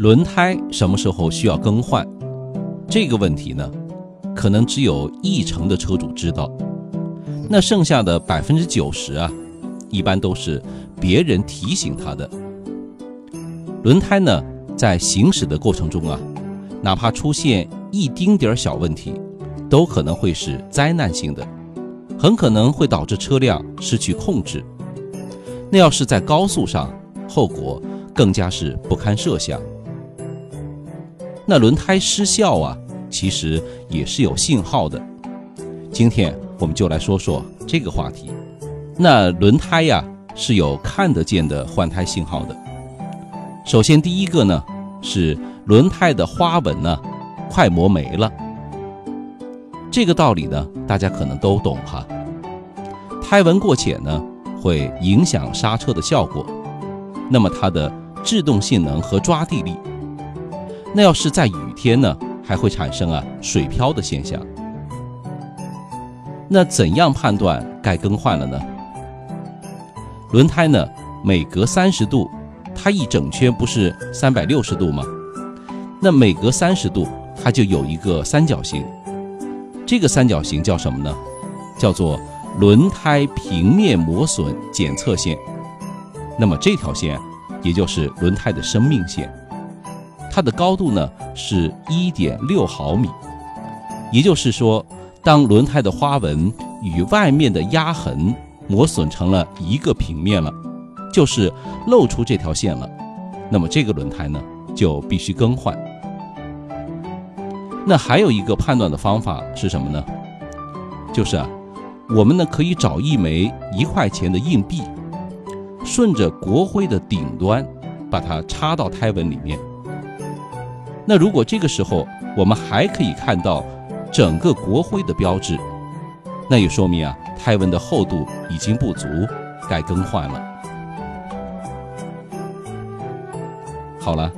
轮胎什么时候需要更换？这个问题呢，可能只有一成的车主知道。那剩下的百分之九十啊，一般都是别人提醒他的。轮胎呢，在行驶的过程中啊，哪怕出现一丁点儿小问题，都可能会是灾难性的，很可能会导致车辆失去控制。那要是在高速上，后果更加是不堪设想。那轮胎失效啊，其实也是有信号的。今天我们就来说说这个话题。那轮胎呀是有看得见的换胎信号的。首先第一个呢是轮胎的花纹呢快磨没了。这个道理呢大家可能都懂哈。胎纹过浅呢会影响刹车的效果，那么它的制动性能和抓地力。那要是在雨天呢，还会产生啊水漂的现象。那怎样判断该更换了呢？轮胎呢，每隔三十度，它一整圈不是三百六十度吗？那每隔三十度，它就有一个三角形。这个三角形叫什么呢？叫做轮胎平面磨损检测线。那么这条线，也就是轮胎的生命线。它的高度呢是一点六毫米，也就是说，当轮胎的花纹与外面的压痕磨损成了一个平面了，就是露出这条线了，那么这个轮胎呢就必须更换。那还有一个判断的方法是什么呢？就是啊，我们呢可以找一枚一块钱的硬币，顺着国徽的顶端把它插到胎纹里面。那如果这个时候我们还可以看到整个国徽的标志，那也说明啊胎纹的厚度已经不足，该更换了。好了，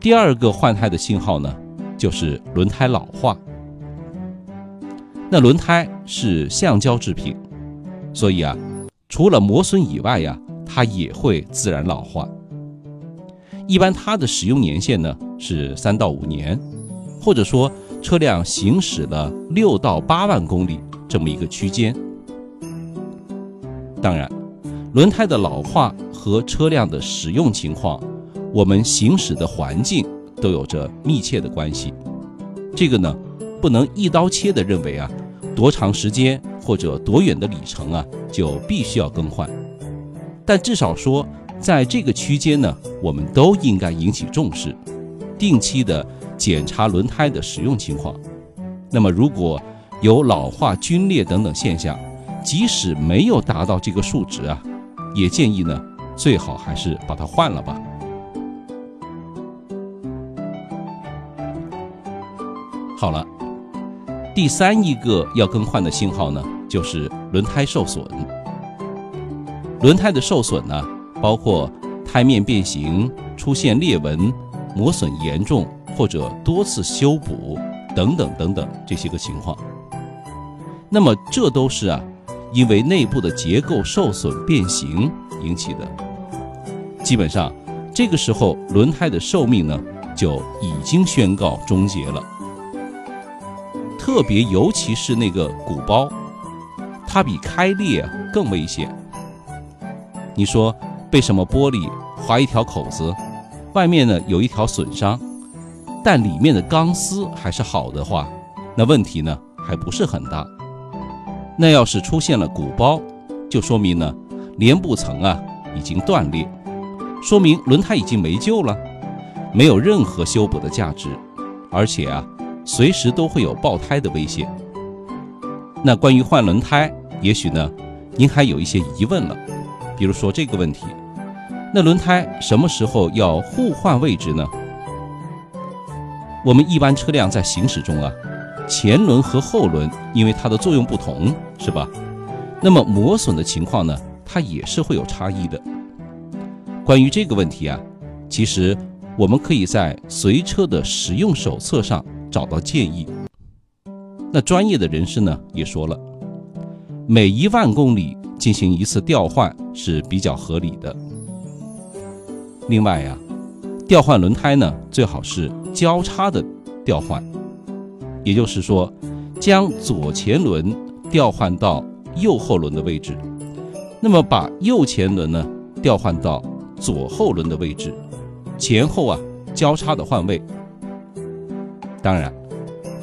第二个换胎的信号呢，就是轮胎老化。那轮胎是橡胶制品，所以啊，除了磨损以外呀，它也会自然老化。一般它的使用年限呢？是三到五年，或者说车辆行驶了六到八万公里这么一个区间。当然，轮胎的老化和车辆的使用情况、我们行驶的环境都有着密切的关系。这个呢，不能一刀切的认为啊，多长时间或者多远的里程啊就必须要更换。但至少说，在这个区间呢，我们都应该引起重视。定期的检查轮胎的使用情况，那么如果有老化、皲裂等等现象，即使没有达到这个数值啊，也建议呢最好还是把它换了吧。好了，第三一个要更换的信号呢，就是轮胎受损。轮胎的受损呢，包括胎面变形、出现裂纹。磨损严重或者多次修补等等等等这些个情况，那么这都是啊，因为内部的结构受损变形引起的。基本上，这个时候轮胎的寿命呢就已经宣告终结了。特别尤其是那个鼓包，它比开裂更危险。你说被什么玻璃划一条口子？外面呢有一条损伤，但里面的钢丝还是好的话，那问题呢还不是很大。那要是出现了鼓包，就说明呢帘布层啊已经断裂，说明轮胎已经没救了，没有任何修补的价值，而且啊随时都会有爆胎的危险。那关于换轮胎，也许呢您还有一些疑问了，比如说这个问题。那轮胎什么时候要互换位置呢？我们一般车辆在行驶中啊，前轮和后轮因为它的作用不同，是吧？那么磨损的情况呢，它也是会有差异的。关于这个问题啊，其实我们可以在随车的使用手册上找到建议。那专业的人士呢也说了，每一万公里进行一次调换是比较合理的。另外呀，调换轮胎呢，最好是交叉的调换，也就是说，将左前轮调换到右后轮的位置，那么把右前轮呢调换到左后轮的位置，前后啊交叉的换位。当然，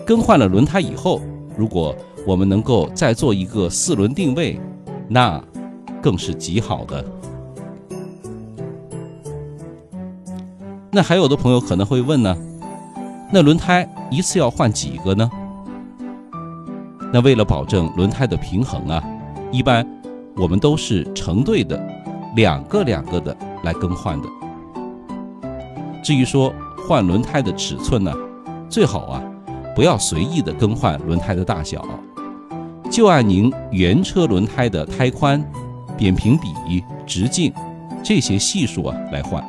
更换了轮胎以后，如果我们能够再做一个四轮定位，那更是极好的。那还有的朋友可能会问呢，那轮胎一次要换几个呢？那为了保证轮胎的平衡啊，一般我们都是成对的，两个两个的来更换的。至于说换轮胎的尺寸呢，最好啊不要随意的更换轮胎的大小，就按您原车轮胎的胎宽、扁平比、直径这些系数啊来换。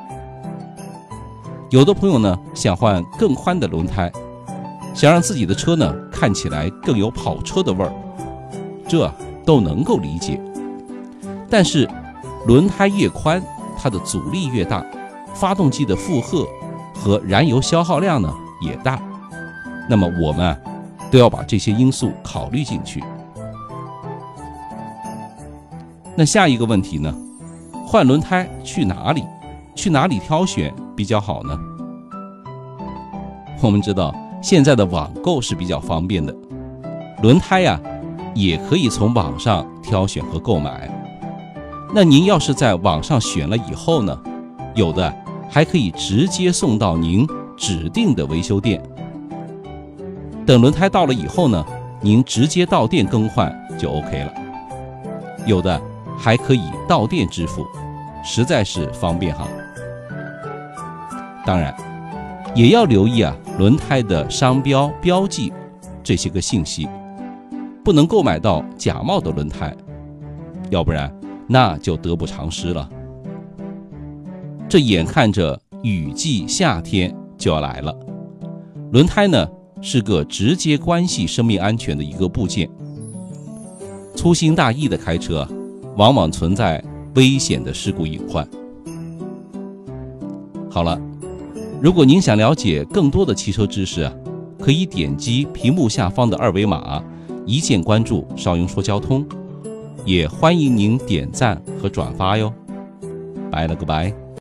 有的朋友呢想换更宽的轮胎，想让自己的车呢看起来更有跑车的味儿，这都能够理解。但是轮胎越宽，它的阻力越大，发动机的负荷和燃油消耗量呢也大。那么我们都要把这些因素考虑进去。那下一个问题呢？换轮胎去哪里？去哪里挑选？比较好呢。我们知道现在的网购是比较方便的，轮胎呀也可以从网上挑选和购买。那您要是在网上选了以后呢，有的还可以直接送到您指定的维修店。等轮胎到了以后呢，您直接到店更换就 OK 了。有的还可以到店支付，实在是方便哈。当然，也要留意啊，轮胎的商标标记这些个信息，不能购买到假冒的轮胎，要不然那就得不偿失了。这眼看着雨季夏天就要来了，轮胎呢是个直接关系生命安全的一个部件，粗心大意的开车，往往存在危险的事故隐患。好了。如果您想了解更多的汽车知识，可以点击屏幕下方的二维码，一键关注“邵雍说交通”，也欢迎您点赞和转发哟。拜了个拜。